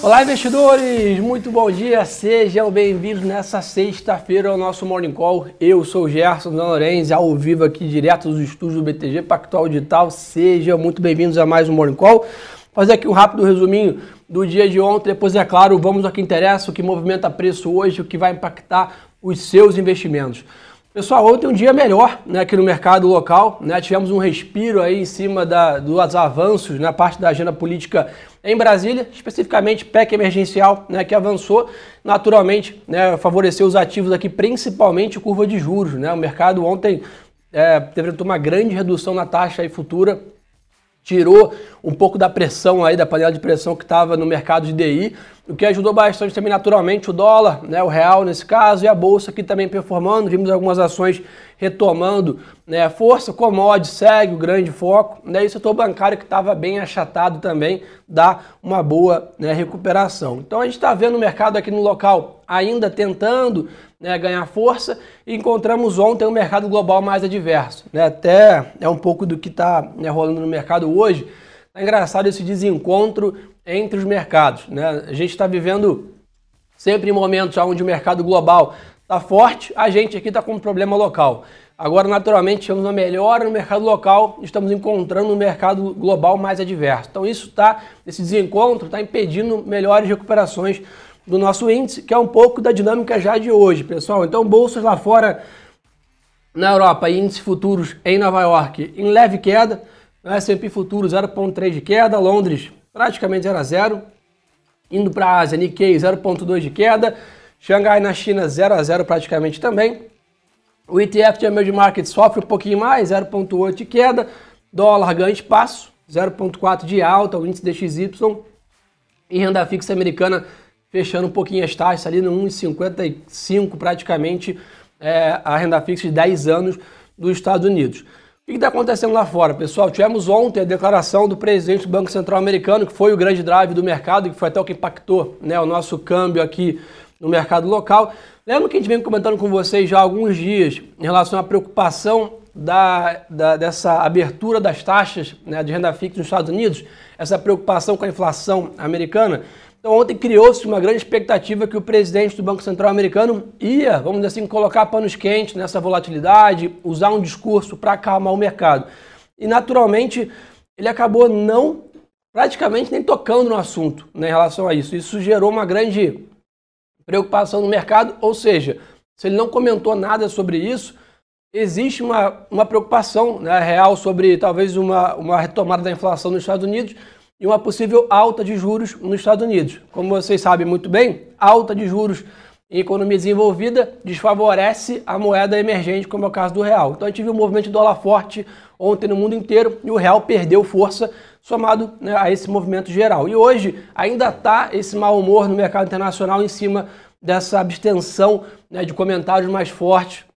Olá, investidores! Muito bom dia, sejam bem-vindos nessa sexta-feira ao nosso Morning Call. Eu sou Gerson Dan Lorenz, ao vivo aqui direto dos estúdios do BTG Pactual Digital. Sejam muito bem-vindos a mais um Morning Call. Fazer aqui um rápido resuminho do dia de ontem, depois, é claro, vamos ao que interessa, o que movimenta preço hoje, o que vai impactar os seus investimentos. Pessoal, ontem um dia melhor né, aqui no mercado local. Né, tivemos um respiro aí em cima da, dos avanços na parte da agenda política em Brasília, especificamente PEC emergencial, né, que avançou naturalmente, né, favoreceu os ativos aqui, principalmente curva de juros. Né, o mercado ontem é, teve uma grande redução na taxa aí futura tirou um pouco da pressão aí, da panela de pressão que estava no mercado de DI, o que ajudou bastante também naturalmente o dólar, né, o real nesse caso, e a bolsa aqui também performando, vimos algumas ações retomando né, força, commodity segue o grande foco, né, e o setor bancário que estava bem achatado também dá uma boa né, recuperação. Então a gente está vendo o mercado aqui no local ainda tentando né, ganhar força e encontramos ontem um mercado global mais adverso. Né? Até é um pouco do que está né, rolando no mercado hoje. É engraçado esse desencontro entre os mercados. Né? A gente está vivendo sempre em momentos onde o mercado global está forte, a gente aqui está com um problema local. Agora, naturalmente, temos uma melhora no mercado local, estamos encontrando um mercado global mais adverso. Então, isso está, esse desencontro está impedindo melhores recuperações do nosso índice, que é um pouco da dinâmica já de hoje, pessoal. Então, bolsas lá fora, na Europa, índices futuros em Nova York em leve queda, S&P futuro 0,3 de queda, Londres praticamente 0 a 0, indo para a Ásia, Nikkei 0,2 de queda, Xangai na China 0 a 0 praticamente também. O ETF de Emerging Market sofre um pouquinho mais, 0,8 de queda, dólar ganha espaço, 0,4 de alta, o índice DXY e renda fixa americana fechando um pouquinho as taxas ali no 1,55 praticamente é, a renda fixa de 10 anos dos Estados Unidos. O que está acontecendo lá fora, pessoal? Tivemos ontem a declaração do presidente do Banco Central Americano, que foi o grande drive do mercado, que foi até o que impactou né, o nosso câmbio aqui no mercado local. Lembra que a gente vem comentando com vocês já há alguns dias em relação à preocupação da, da, dessa abertura das taxas né, de renda fixa nos Estados Unidos, essa preocupação com a inflação americana? Então, ontem criou-se uma grande expectativa que o presidente do Banco Central americano ia, vamos dizer assim, colocar panos quentes nessa volatilidade, usar um discurso para acalmar o mercado. E, naturalmente, ele acabou não, praticamente nem tocando no assunto né, em relação a isso. Isso gerou uma grande preocupação no mercado, ou seja, se ele não comentou nada sobre isso, existe uma, uma preocupação né, real sobre talvez uma, uma retomada da inflação nos Estados Unidos, e uma possível alta de juros nos Estados Unidos. Como vocês sabem muito bem, alta de juros em economia desenvolvida desfavorece a moeda emergente, como é o caso do real. Então a gente viu um movimento de dólar forte ontem no mundo inteiro e o real perdeu força somado né, a esse movimento geral. E hoje ainda está esse mau humor no mercado internacional em cima dessa abstenção né, de comentários mais fortes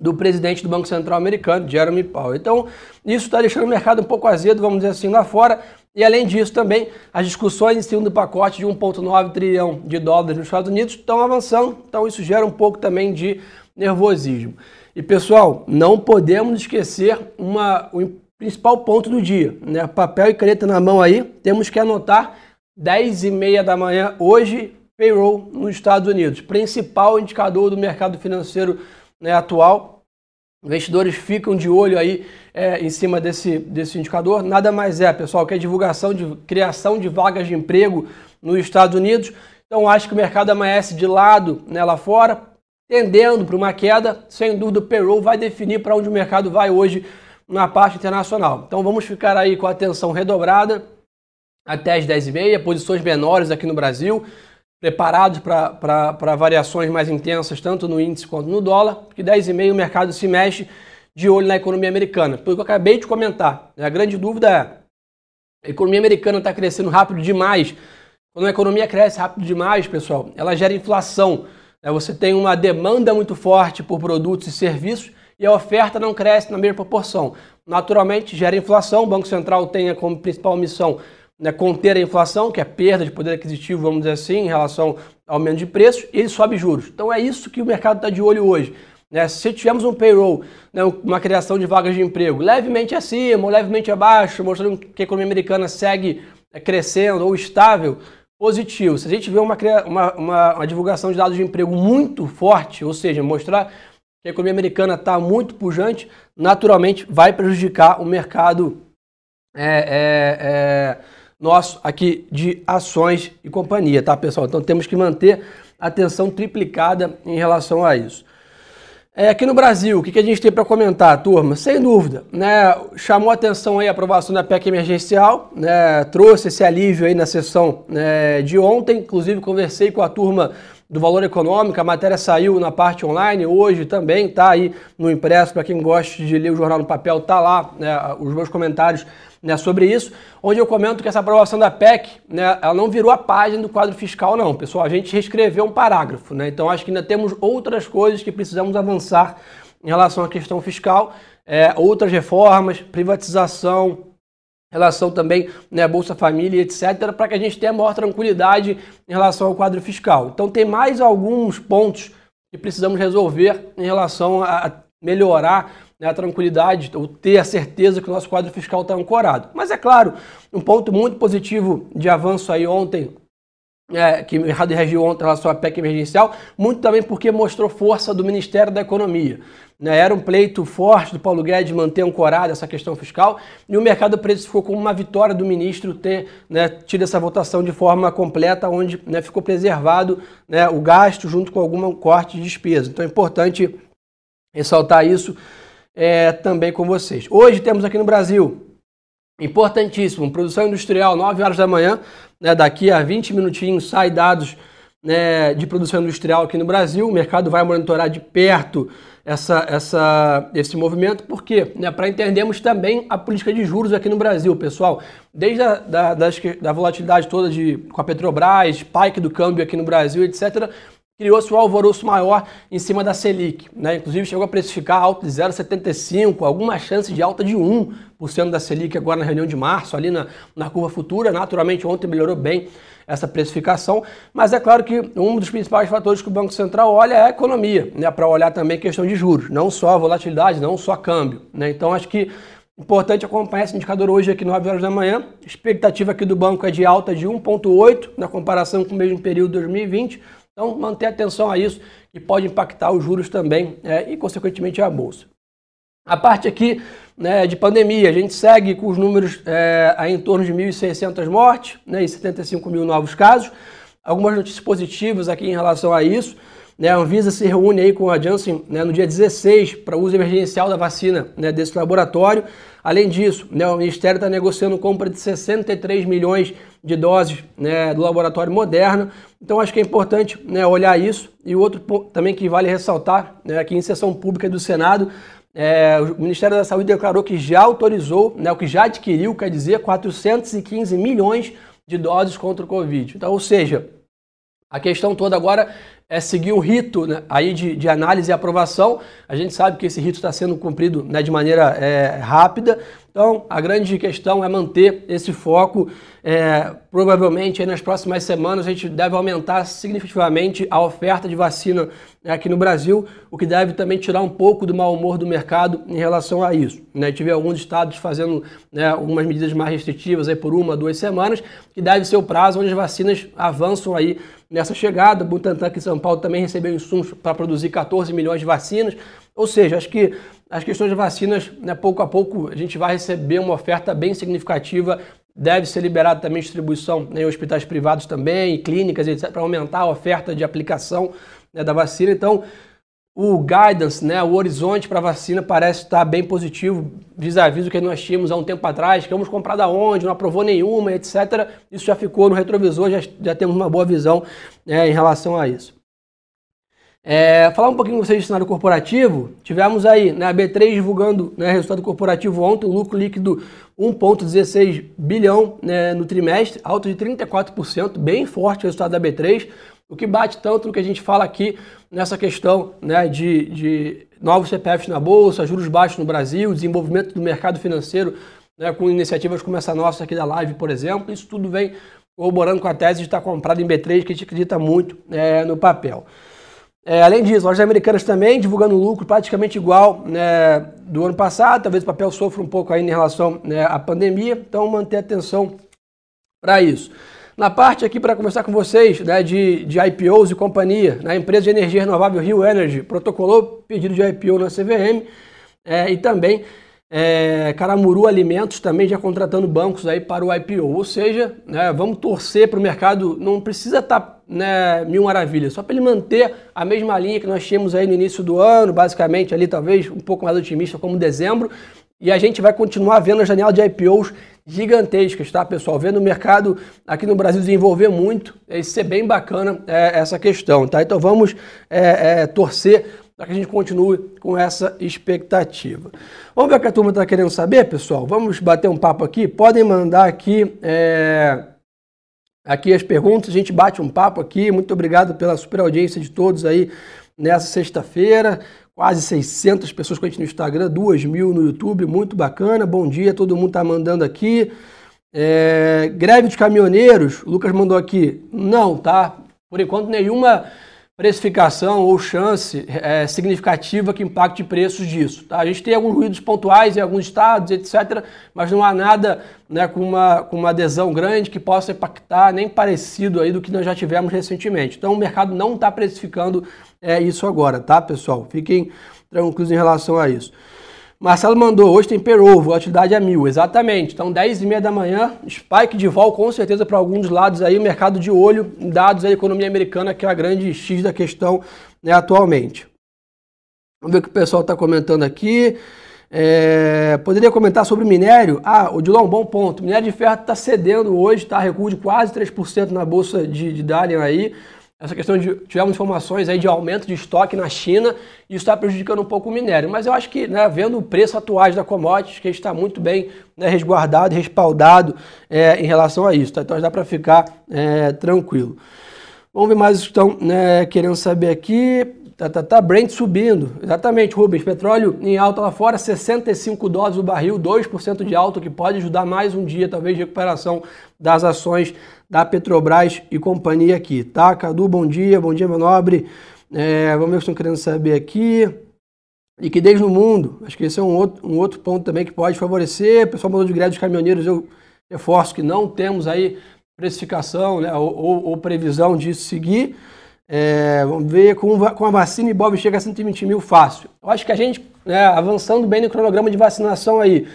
do presidente do Banco Central americano, Jeremy Powell. Então, isso está deixando o mercado um pouco azedo, vamos dizer assim, lá fora. E além disso, também as discussões em cima do pacote de 1,9 trilhão de dólares nos Estados Unidos estão avançando, então isso gera um pouco também de nervosismo. E pessoal, não podemos esquecer uma, o principal ponto do dia, né? Papel e caneta na mão aí, temos que anotar 10 e meia da manhã hoje, payroll nos Estados Unidos, principal indicador do mercado financeiro né, atual. Investidores ficam de olho aí é, em cima desse, desse indicador. Nada mais é, pessoal, que a divulgação de criação de vagas de emprego nos Estados Unidos. Então, acho que o mercado amanhece de lado né, lá fora, tendendo para uma queda. Sem dúvida, o payroll vai definir para onde o mercado vai hoje na parte internacional. Então, vamos ficar aí com a atenção redobrada até as 10h30, posições menores aqui no Brasil preparados para variações mais intensas, tanto no índice quanto no dólar, porque 10,5 o mercado se mexe de olho na economia americana. Pelo que eu acabei de comentar, a grande dúvida é, a economia americana está crescendo rápido demais. Quando a economia cresce rápido demais, pessoal, ela gera inflação. Né? Você tem uma demanda muito forte por produtos e serviços e a oferta não cresce na mesma proporção. Naturalmente, gera inflação. O Banco Central tem como principal missão né, conter a inflação, que é perda de poder aquisitivo, vamos dizer assim, em relação ao aumento de preços, e ele sobe juros. Então é isso que o mercado está de olho hoje. Né? Se tivermos um payroll, né, uma criação de vagas de emprego levemente acima ou levemente abaixo, mostrando que a economia americana segue é, crescendo ou estável, positivo. Se a gente vê uma, uma, uma, uma divulgação de dados de emprego muito forte, ou seja, mostrar que a economia americana está muito pujante, naturalmente vai prejudicar o mercado é, é, é, nosso aqui de ações e companhia, tá, pessoal? Então temos que manter atenção triplicada em relação a isso. É, aqui no Brasil, o que, que a gente tem para comentar, turma? Sem dúvida, né, chamou atenção aí a aprovação da PEC emergencial, né, trouxe esse alívio aí na sessão né, de ontem, inclusive conversei com a turma do Valor Econômico, a matéria saiu na parte online, hoje também está aí no impresso, para quem gosta de ler o jornal no papel, está lá né, os meus comentários né, sobre isso, onde eu comento que essa aprovação da PEC, né, ela não virou a página do quadro fiscal não, pessoal, a gente reescreveu um parágrafo, né, então acho que ainda temos outras coisas que precisamos avançar em relação à questão fiscal, é, outras reformas, privatização, relação também né, Bolsa Família, etc., para que a gente tenha maior tranquilidade em relação ao quadro fiscal. Então tem mais alguns pontos que precisamos resolver em relação a melhorar né, a tranquilidade, ou ter a certeza que o nosso quadro fiscal está ancorado. Mas é claro, um ponto muito positivo de avanço aí ontem é, que o mercado reagiu ontem em relação à PEC emergencial, muito também porque mostrou força do Ministério da Economia. Né? Era um pleito forte do Paulo Guedes manter ancorada essa questão fiscal e o mercado precificou como uma vitória do ministro ter né, tido essa votação de forma completa, onde né, ficou preservado né, o gasto junto com algum corte de despesa. Então é importante ressaltar isso é, também com vocês. Hoje temos aqui no Brasil Importantíssimo, produção industrial, 9 horas da manhã, né, daqui a 20 minutinhos sai dados né, de produção industrial aqui no Brasil. O mercado vai monitorar de perto essa, essa, esse movimento, porque né, para entendermos também a política de juros aqui no Brasil, pessoal. Desde a da, das, da volatilidade toda de, com a Petrobras, spike do câmbio aqui no Brasil, etc., criou-se um alvoroço maior em cima da Selic. Né? Inclusive chegou a precificar alta de 0,75, alguma chance de alta de 1% da Selic agora na reunião de março, ali na, na curva futura. Naturalmente, ontem melhorou bem essa precificação, mas é claro que um dos principais fatores que o Banco Central olha é a economia, né? para olhar também a questão de juros, não só a volatilidade, não só câmbio. Né? Então, acho que Importante acompanhar esse indicador hoje aqui 9 horas da manhã. Expectativa aqui do banco é de alta de 1,8 na comparação com o mesmo período de 2020. Então, manter atenção a isso, que pode impactar os juros também é, e, consequentemente, a bolsa. A parte aqui né, de pandemia, a gente segue com os números é, em torno de 1.600 mortes né, e 75 mil novos casos. Algumas notícias positivas aqui em relação a isso. Né, a Anvisa se reúne aí com a Janssen né, no dia 16 para uso emergencial da vacina né, desse laboratório. Além disso, né, o Ministério está negociando compra de 63 milhões de doses né, do laboratório Moderna. Então acho que é importante né, olhar isso. E outro ponto também que vale ressaltar, né, aqui em sessão pública do Senado, é, o Ministério da Saúde declarou que já autorizou, o que já adquiriu, quer dizer, 415 milhões de doses contra o Covid. Então, ou seja, a questão toda agora é seguir o rito né, aí de, de, análise e aprovação. A gente sabe que esse rito está sendo cumprido né, de maneira é, rápida, então, a grande questão é manter esse foco. É, provavelmente, nas próximas semanas, a gente deve aumentar significativamente a oferta de vacina aqui no Brasil, o que deve também tirar um pouco do mau humor do mercado em relação a isso. Né? Tive alguns estados fazendo né, algumas medidas mais restritivas aí por uma, duas semanas, que deve ser o prazo onde as vacinas avançam aí nessa chegada. Butantan aqui em São Paulo também recebeu insumos para produzir 14 milhões de vacinas. Ou seja, acho que as questões de vacinas, né, pouco a pouco, a gente vai receber uma oferta bem significativa. Deve ser liberada também distribuição né, em hospitais privados também, clínicas, etc., para aumentar a oferta de aplicação né, da vacina. Então, o guidance, né, o horizonte para a vacina parece estar bem positivo vis-à-vis do que nós tínhamos há um tempo atrás, que vamos comprar da onde, não aprovou nenhuma, etc. Isso já ficou no retrovisor, já, já temos uma boa visão né, em relação a isso. É, falar um pouquinho com vocês de cenário corporativo, tivemos aí né, a B3 divulgando né, resultado corporativo ontem, o lucro líquido 1,16 bilhão né, no trimestre, alto de 34%, bem forte o resultado da B3, o que bate tanto no que a gente fala aqui nessa questão né, de, de novos CPFs na Bolsa, juros baixos no Brasil, desenvolvimento do mercado financeiro né, com iniciativas como essa nossa aqui da live, por exemplo, isso tudo vem corroborando com a tese de estar comprado em B3, que a gente acredita muito é, no papel. É, além disso, lojas americanas também divulgando lucro praticamente igual né, do ano passado. Talvez o papel sofra um pouco aí em relação né, à pandemia, então manter atenção para isso. Na parte aqui para conversar com vocês né, de, de IPOs e companhia, né, a empresa de energia renovável Rio Energy protocolou pedido de IPO na CVM é, e também é, Caramuru Alimentos também já contratando bancos aí para o IPO. Ou seja, né, vamos torcer para o mercado, não precisa estar tá, né, mil maravilhas, só para ele manter a mesma linha que nós tínhamos aí no início do ano, basicamente ali talvez um pouco mais otimista como dezembro, e a gente vai continuar vendo a janela de IPOs gigantescas, tá, pessoal? Vendo o mercado aqui no Brasil desenvolver muito, isso ser bem bacana é, essa questão, tá? Então vamos é, é, torcer para que a gente continue com essa expectativa. Vamos ver o que a turma está querendo saber, pessoal? Vamos bater um papo aqui? Podem mandar aqui, é, aqui as perguntas, a gente bate um papo aqui. Muito obrigado pela super audiência de todos aí nessa sexta-feira. Quase 600 pessoas com a gente no Instagram, 2 mil no YouTube, muito bacana. Bom dia, todo mundo está mandando aqui. É, greve de caminhoneiros, o Lucas mandou aqui. Não, tá? Por enquanto, nenhuma precificação ou chance é, significativa que impacte preços disso. Tá? A gente tem alguns ruídos pontuais em alguns estados, etc., mas não há nada né, com, uma, com uma adesão grande que possa impactar nem parecido aí do que nós já tivemos recentemente. Então o mercado não está precificando é, isso agora, tá, pessoal? Fiquem tranquilos em relação a isso. Marcelo mandou, hoje tem payroll, volatilidade é mil. Exatamente. Então, 10 e meia da manhã, spike de vol com certeza para alguns lados aí, mercado de olho, dados da economia americana, que é a grande X da questão né, atualmente. Vamos ver o que o pessoal está comentando aqui. É, poderia comentar sobre minério? Ah, o Dilon, bom ponto. minério de ferro está cedendo hoje, está recuo de quase 3% na bolsa de, de Dalian aí essa questão de tivemos informações aí de aumento de estoque na China e isso está prejudicando um pouco o minério. Mas eu acho que, né, vendo o preço atual da commodities, que está muito bem né, resguardado, respaldado é, em relação a isso. Tá? Então dá para ficar é, tranquilo. Vamos ver mais o que estão né, querendo saber aqui. Tá, tá, tá, Brent subindo. Exatamente, Rubens. Petróleo em alta lá fora, 65 dólares o barril, 2% de alta, que pode ajudar mais um dia, talvez, de recuperação das ações da Petrobras e companhia aqui, tá? Cadu, bom dia, bom dia, meu nobre. É, vamos ver o que estão querendo saber aqui. Liquidez no mundo, acho que esse é um outro, um outro ponto também que pode favorecer. O pessoal mandou de greve dos caminhoneiros, eu reforço que não temos aí precificação né, ou, ou, ou previsão disso seguir. É, vamos ver, com, com a vacina, Bob chega a 120 mil fácil. Eu acho que a gente, né, avançando bem no cronograma de vacinação aí,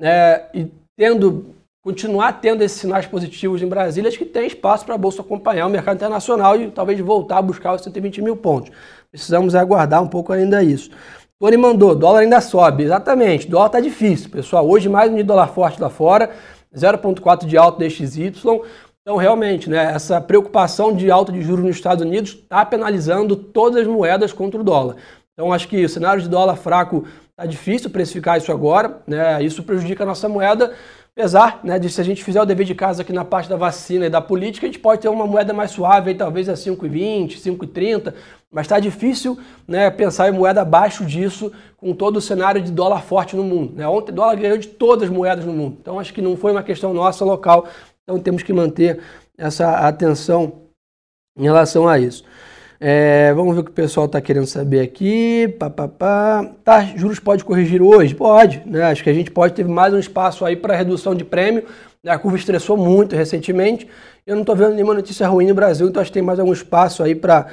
é, e tendo, continuar tendo esses sinais positivos em Brasília, acho que tem espaço para a Bolsa acompanhar o mercado internacional e talvez voltar a buscar os 120 mil pontos. Precisamos aguardar um pouco ainda isso. Tony mandou, dólar ainda sobe. Exatamente, dólar está difícil, pessoal. Hoje mais um de dólar forte lá fora, 0,4 de alto DXY. Então, realmente, né, essa preocupação de alta de juros nos Estados Unidos está penalizando todas as moedas contra o dólar. Então, acho que o cenário de dólar fraco está difícil precificar isso agora, né, isso prejudica a nossa moeda, apesar né, de se a gente fizer o dever de casa aqui na parte da vacina e da política, a gente pode ter uma moeda mais suave, aí, talvez a 5,20, 5,30, mas está difícil né, pensar em moeda abaixo disso com todo o cenário de dólar forte no mundo. Né? Ontem o dólar ganhou de todas as moedas no mundo, então acho que não foi uma questão nossa local então temos que manter essa atenção em relação a isso. É, vamos ver o que o pessoal está querendo saber aqui. Pá, pá, pá. Tá, juros pode corrigir hoje? Pode. Né? Acho que a gente pode ter mais um espaço aí para redução de prêmio. A curva estressou muito recentemente. Eu não estou vendo nenhuma notícia ruim no Brasil, então acho que tem mais algum espaço aí para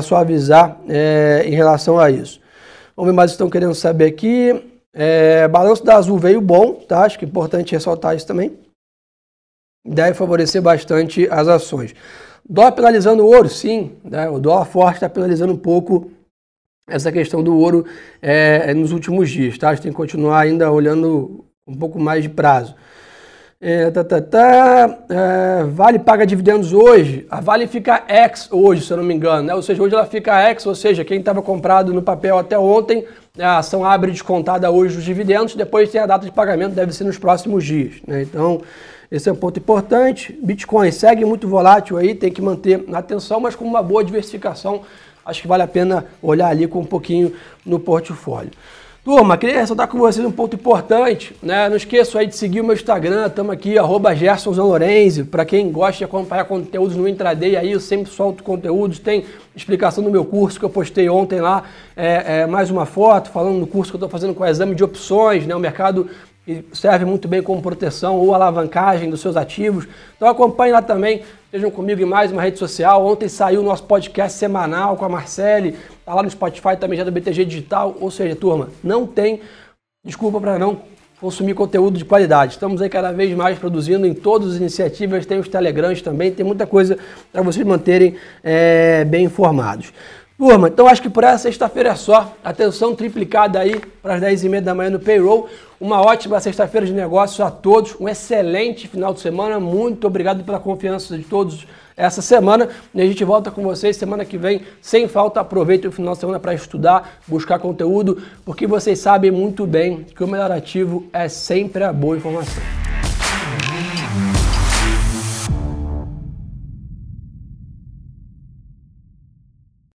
suavizar é, em relação a isso. Vamos ver mais o que estão querendo saber aqui. É, balanço da Azul veio bom, tá? Acho que é importante ressaltar isso também deve favorecer bastante as ações. Dólar penalizando o ouro, sim. Né? O dólar forte está penalizando um pouco essa questão do ouro é, nos últimos dias. Tá? A gente tem que continuar ainda olhando um pouco mais de prazo. É, tá, tá, tá. É, vale paga dividendos hoje. A Vale fica ex hoje, se eu não me engano. Né? Ou seja, hoje ela fica ex, ou seja, quem estava comprado no papel até ontem, a ação abre descontada hoje os dividendos, depois tem a data de pagamento, deve ser nos próximos dias. Né? Então, esse é um ponto importante. Bitcoin segue muito volátil aí, tem que manter atenção, mas com uma boa diversificação, acho que vale a pena olhar ali com um pouquinho no portfólio. Turma, queria ressaltar com vocês um ponto importante, né? Não esqueça aí de seguir o meu Instagram, estamos aqui, arroba para quem gosta de acompanhar conteúdos no intraday aí, eu sempre solto conteúdos, tem explicação do meu curso que eu postei ontem lá, é, é, mais uma foto falando do curso que eu estou fazendo com o exame de opções, né? O mercado e serve muito bem como proteção ou alavancagem dos seus ativos. Então acompanhe lá também, estejam comigo em mais uma rede social. Ontem saiu o nosso podcast semanal com a Marcele, tá lá no Spotify também já do BTG Digital. Ou seja, turma, não tem desculpa para não consumir conteúdo de qualidade. Estamos aí cada vez mais produzindo em todas as iniciativas, tem os telegrams também, tem muita coisa para vocês manterem é, bem informados. Turma, então acho que por essa sexta-feira é só. Atenção triplicada aí para as 10h30 da manhã no payroll. Uma ótima sexta-feira de negócios a todos. Um excelente final de semana. Muito obrigado pela confiança de todos essa semana. E a gente volta com vocês semana que vem, sem falta. Aproveite o final de semana para estudar, buscar conteúdo, porque vocês sabem muito bem que o melhor ativo é sempre a boa informação.